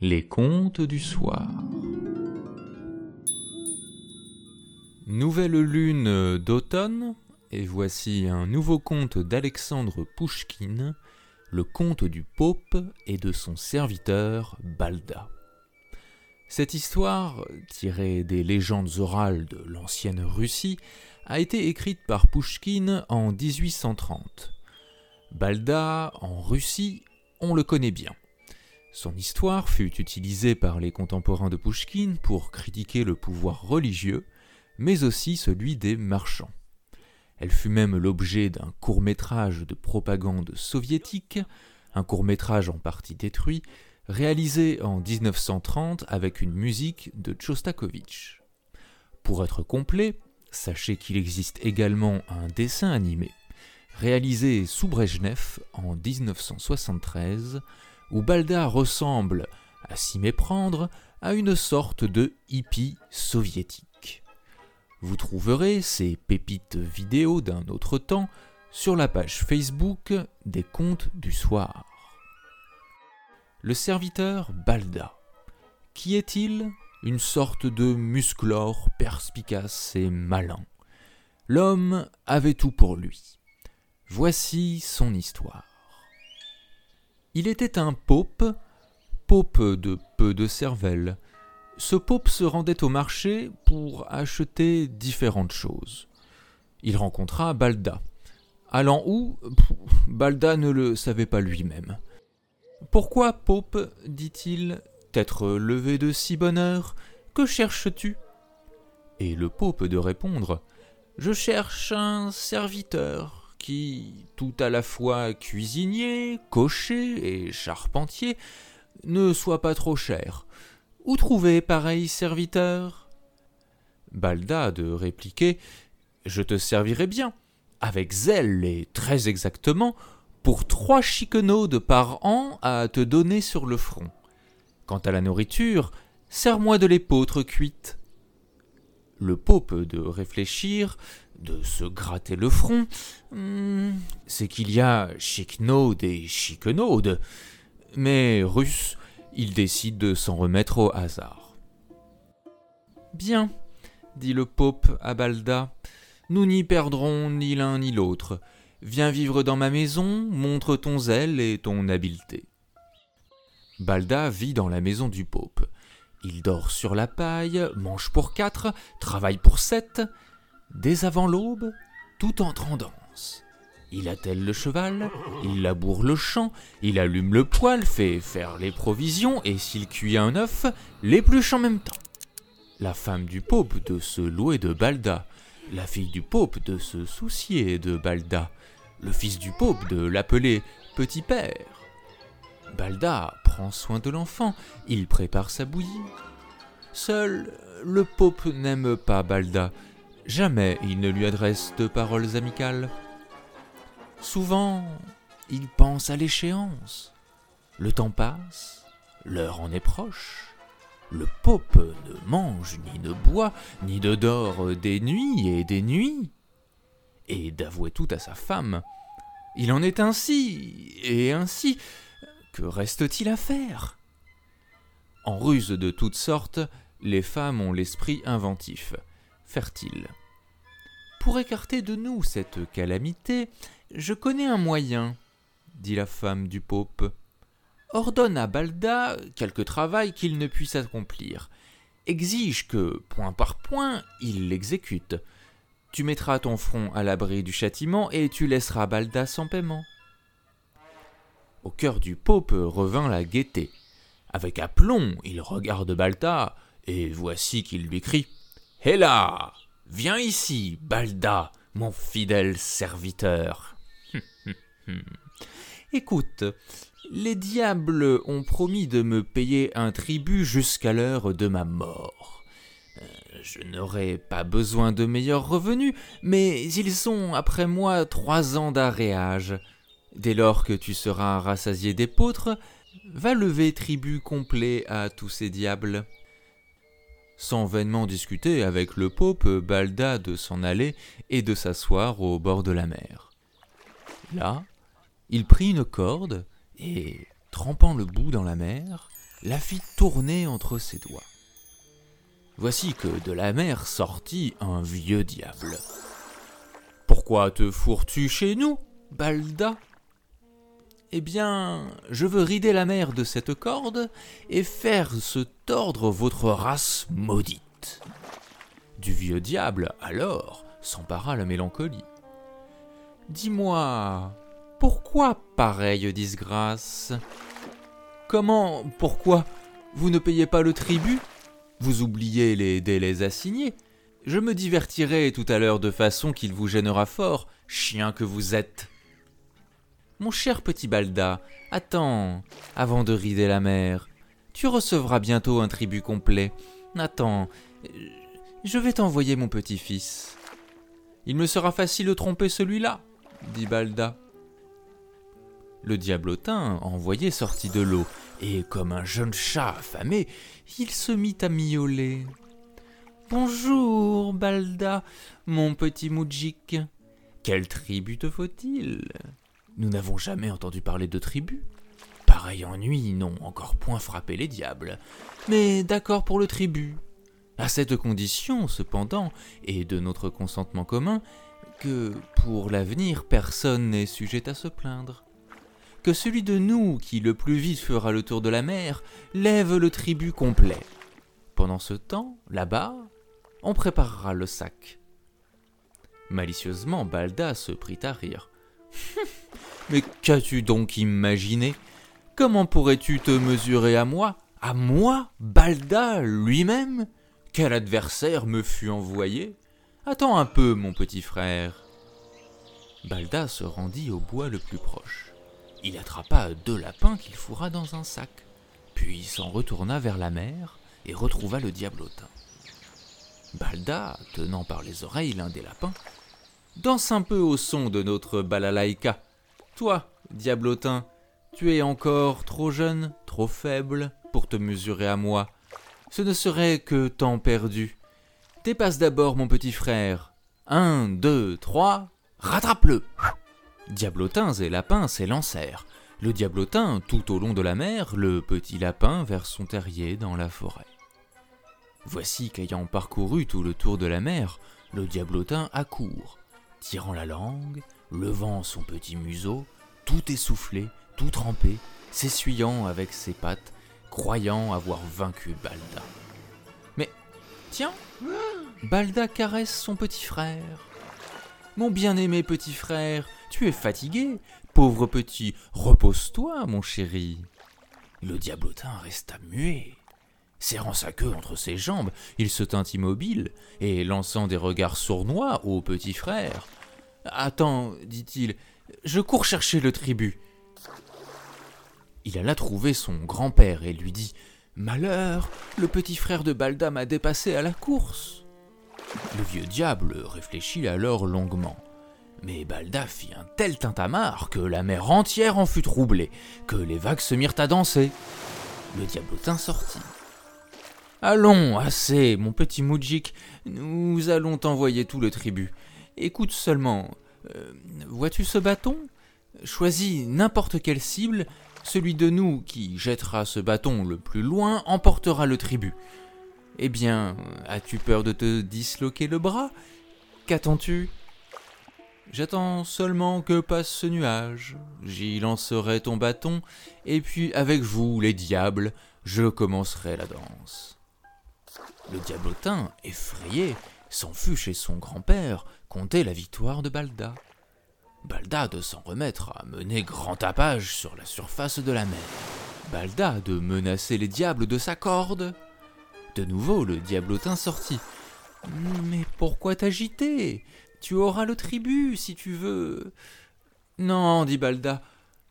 Les contes du soir. Nouvelle lune d'automne, et voici un nouveau conte d'Alexandre Pouchkine, le conte du Pope et de son serviteur Balda. Cette histoire, tirée des légendes orales de l'ancienne Russie, a été écrite par Pouchkine en 1830. Balda, en Russie, on le connaît bien. Son histoire fut utilisée par les contemporains de Pouchkine pour critiquer le pouvoir religieux, mais aussi celui des marchands. Elle fut même l'objet d'un court métrage de propagande soviétique, un court métrage en partie détruit, réalisé en 1930 avec une musique de Tchostakovitch. Pour être complet, sachez qu'il existe également un dessin animé, réalisé sous Brejnev en 1973, où Balda ressemble, à s'y méprendre, à une sorte de hippie soviétique. Vous trouverez ces pépites vidéo d'un autre temps sur la page Facebook des contes du soir. Le serviteur Balda. Qui est-il? Une sorte de musclore perspicace et malin. L'homme avait tout pour lui. Voici son histoire. Il était un pope, pope de peu de cervelle. Ce pope se rendait au marché pour acheter différentes choses. Il rencontra Balda. Allant où? Balda ne le savait pas lui-même. Pourquoi, Pope? dit-il, t'être levé de si bonne heure? Que cherches-tu? Et le Pope de répondre Je cherche un serviteur qui, tout à la fois cuisinier, cocher et charpentier, ne soit pas trop cher. Où trouver pareil serviteur? Balda de répliquer Je te servirai bien, avec zèle et très exactement, pour trois chiquenaudes par an à te donner sur le front. Quant à la nourriture, sers-moi de l'épeautre cuite. Le pope de réfléchir, de se gratter le front, hmm, c'est qu'il y a chiquenaude et chiquenaude. Mais russe, il décide de s'en remettre au hasard. Bien, dit le pope à Balda, nous n'y perdrons ni l'un ni l'autre. Viens vivre dans ma maison, montre ton zèle et ton habileté. Balda vit dans la maison du Pope. Il dort sur la paille, mange pour quatre, travaille pour sept. Dès avant l'aube, tout entre en danse. Il attelle le cheval, il laboure le champ, il allume le poêle, fait faire les provisions, et s'il cuit un œuf, l'épluche en même temps. La femme du Pope de se louer de Balda, la fille du Pope de se soucier de Balda, le fils du Pope de l'appeler Petit Père. Balda prend soin de l'enfant, il prépare sa bouillie. Seul le Pope n'aime pas Balda, jamais il ne lui adresse de paroles amicales. Souvent, il pense à l'échéance. Le temps passe, l'heure en est proche. Le Pope ne mange ni ne boit, ni ne dort des nuits et des nuits et d'avouer tout à sa femme. Il en est ainsi, et ainsi. Que reste-t-il à faire? En ruse de toutes sortes, les femmes ont l'esprit inventif, fertile. Pour écarter de nous cette calamité, je connais un moyen, dit la femme du Pope. Ordonne à Balda quelque travail qu'il ne puisse accomplir. Exige que, point par point, il l'exécute. Tu mettras ton front à l'abri du châtiment et tu laisseras Balda sans paiement. Au cœur du Pope revint la gaieté. Avec aplomb, il regarde Balda, et voici qu'il lui crie Hé là Viens ici, Balda, mon fidèle serviteur. Écoute, les diables ont promis de me payer un tribut jusqu'à l'heure de ma mort. Je n'aurai pas besoin de meilleurs revenus, mais ils sont après moi trois ans d'arréage. Dès lors que tu seras rassasié d'épeautres, va lever tribut complet à tous ces diables. Sans vainement discuter avec le pope, Balda de s'en aller et de s'asseoir au bord de la mer. Là, il prit une corde et, trempant le bout dans la mer, la fit tourner entre ses doigts. Voici que de la mer sortit un vieux diable. Pourquoi te fourres-tu chez nous, Balda? Eh bien, je veux rider la mer de cette corde et faire se tordre votre race maudite. Du vieux diable, alors, s'empara la mélancolie. Dis-moi, pourquoi pareille disgrâce? Comment, pourquoi? Vous ne payez pas le tribut? Vous oubliez les délais assignés? Je me divertirai tout à l'heure de façon qu'il vous gênera fort, chien que vous êtes. Mon cher petit Balda, attends, avant de rider la mer. Tu recevras bientôt un tribut complet. Attends, je vais t'envoyer mon petit-fils. Il me sera facile de tromper celui-là, dit Balda. Le diablotin, envoyé, sortit de l'eau, et comme un jeune chat affamé, il se mit à miauler. Bonjour, Balda, mon petit moudjik. Quelle tribu te faut-il? Nous n'avons jamais entendu parler de tribu. Pareil ennui n'ont encore point frappé les diables. Mais d'accord pour le tribut. À cette condition, cependant, et de notre consentement commun, que pour l'avenir personne n'est sujet à se plaindre. Que celui de nous qui le plus vite fera le tour de la mer lève le tribut complet. Pendant ce temps, là-bas, on préparera le sac. Malicieusement, Balda se prit à rire. Mais qu'as-tu donc imaginé? Comment pourrais-tu te mesurer à moi? À moi, Balda lui-même? Quel adversaire me fut envoyé? Attends un peu, mon petit frère. Balda se rendit au bois le plus proche. Il attrapa deux lapins qu'il fourra dans un sac, puis s'en retourna vers la mer et retrouva le diablotin. Balda, tenant par les oreilles l'un des lapins, danse un peu au son de notre balalaïka. Toi, diablotin, tu es encore trop jeune, trop faible pour te mesurer à moi. Ce ne serait que temps perdu. Dépasse d'abord mon petit frère. Un, deux, trois, rattrape-le Diablotins et lapins s'élancèrent. Le diablotin tout au long de la mer, le petit lapin vers son terrier dans la forêt. Voici qu'ayant parcouru tout le tour de la mer, le diablotin accourt, tirant la langue, levant son petit museau, tout essoufflé, tout trempé, s'essuyant avec ses pattes, croyant avoir vaincu Balda. Mais, tiens, Balda caresse son petit frère. Mon bien-aimé petit frère, tu es fatigué. Pauvre petit, repose-toi, mon chéri. Le diablotin resta muet. Serrant sa queue entre ses jambes, il se tint immobile, et lançant des regards sournois au petit frère. Attends, dit-il, je cours chercher le tribut. Il alla trouver son grand-père et lui dit Malheur, le petit frère de Balda m'a dépassé à la course. Le vieux diable réfléchit alors longuement. Mais Balda fit un tel tintamarre que la mer entière en fut troublée, que les vagues se mirent à danser. Le diablotin sortit. Allons, assez, mon petit moudjik, nous allons t'envoyer tout le tribut. Écoute seulement, euh, vois-tu ce bâton? Choisis n'importe quelle cible, celui de nous qui jettera ce bâton le plus loin emportera le tribut. Eh bien, as-tu peur de te disloquer le bras? Qu'attends-tu? J'attends seulement que passe ce nuage, j'y lancerai ton bâton, et puis avec vous, les diables, je commencerai la danse. Le diablotin, effrayé, s'en fut chez son grand-père compter la victoire de Balda. Balda de s'en remettre à mener grand tapage sur la surface de la mer. Balda de menacer les diables de sa corde. De nouveau, le diablotin sortit. Mais pourquoi t'agiter? Tu auras le tribut si tu veux. Non, dit Balda.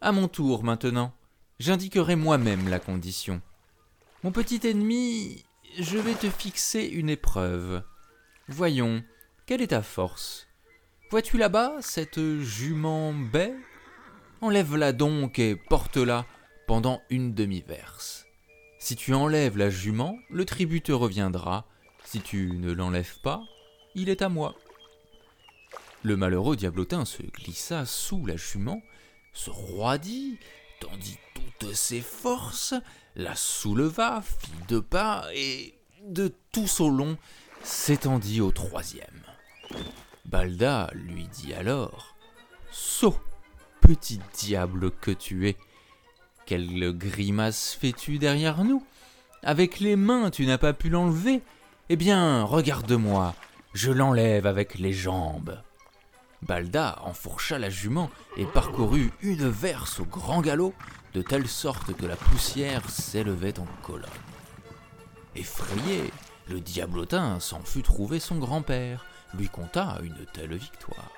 À mon tour maintenant. J'indiquerai moi-même la condition. Mon petit ennemi, je vais te fixer une épreuve. Voyons, quelle est ta force? Vois-tu là-bas cette jument baie? Enlève-la donc et porte-la pendant une demi-verse. Si tu enlèves la jument, le tribut te reviendra. Si tu ne l'enlèves pas, il est à moi. Le malheureux diablotin se glissa sous la jument, se roidit, tendit toutes ses forces, la souleva, fit deux pas, et de tout son long s'étendit au troisième. Balda lui dit alors Saut, petit diable que tu es, quelle grimace fais-tu derrière nous? Avec les mains tu n'as pas pu l'enlever Eh bien, regarde-moi, je l'enlève avec les jambes. Balda enfourcha la jument et parcourut une verse au grand galop, de telle sorte que la poussière s'élevait en colonne. Effrayé, le diablotin s'en fut trouver son grand-père, lui conta une telle victoire.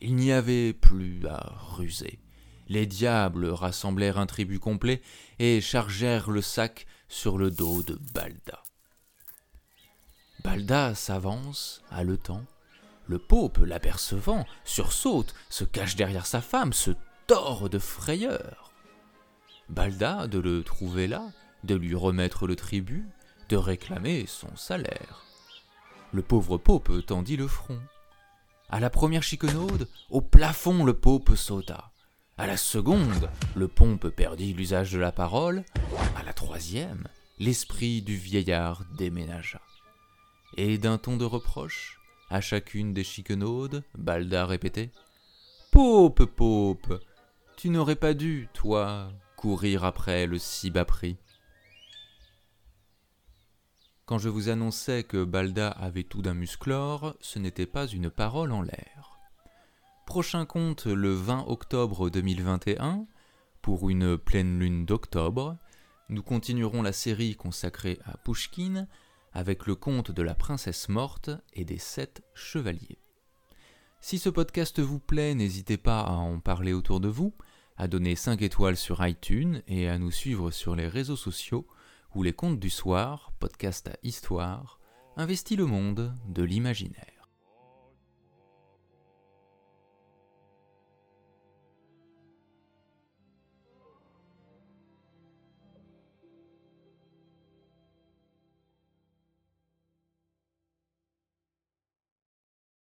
Il n'y avait plus à ruser. Les diables rassemblèrent un tribut complet et chargèrent le sac sur le dos de Balda. Balda s'avance, haletant. Le pope, l'apercevant, sursaute, se cache derrière sa femme, se tord de frayeur. Balda de le trouver là, de lui remettre le tribut, de réclamer son salaire. Le pauvre pope tendit le front. À la première chiquenaude, au plafond le pope sauta. À la seconde, le pompe perdit l'usage de la parole. À la troisième, l'esprit du vieillard déménagea. Et d'un ton de reproche, à chacune des chiquenaudes, Balda répétait Pope, pope, tu n'aurais pas dû, toi, courir après le si bas prix. Quand je vous annonçais que Balda avait tout d'un musclore, ce n'était pas une parole en l'air. Prochain conte le 20 octobre 2021, pour une pleine lune d'octobre, nous continuerons la série consacrée à Pushkin avec le conte de la princesse morte et des sept chevaliers. Si ce podcast vous plaît, n'hésitez pas à en parler autour de vous, à donner 5 étoiles sur iTunes et à nous suivre sur les réseaux sociaux où les contes du soir, podcast à histoire, investit le monde de l'imaginaire.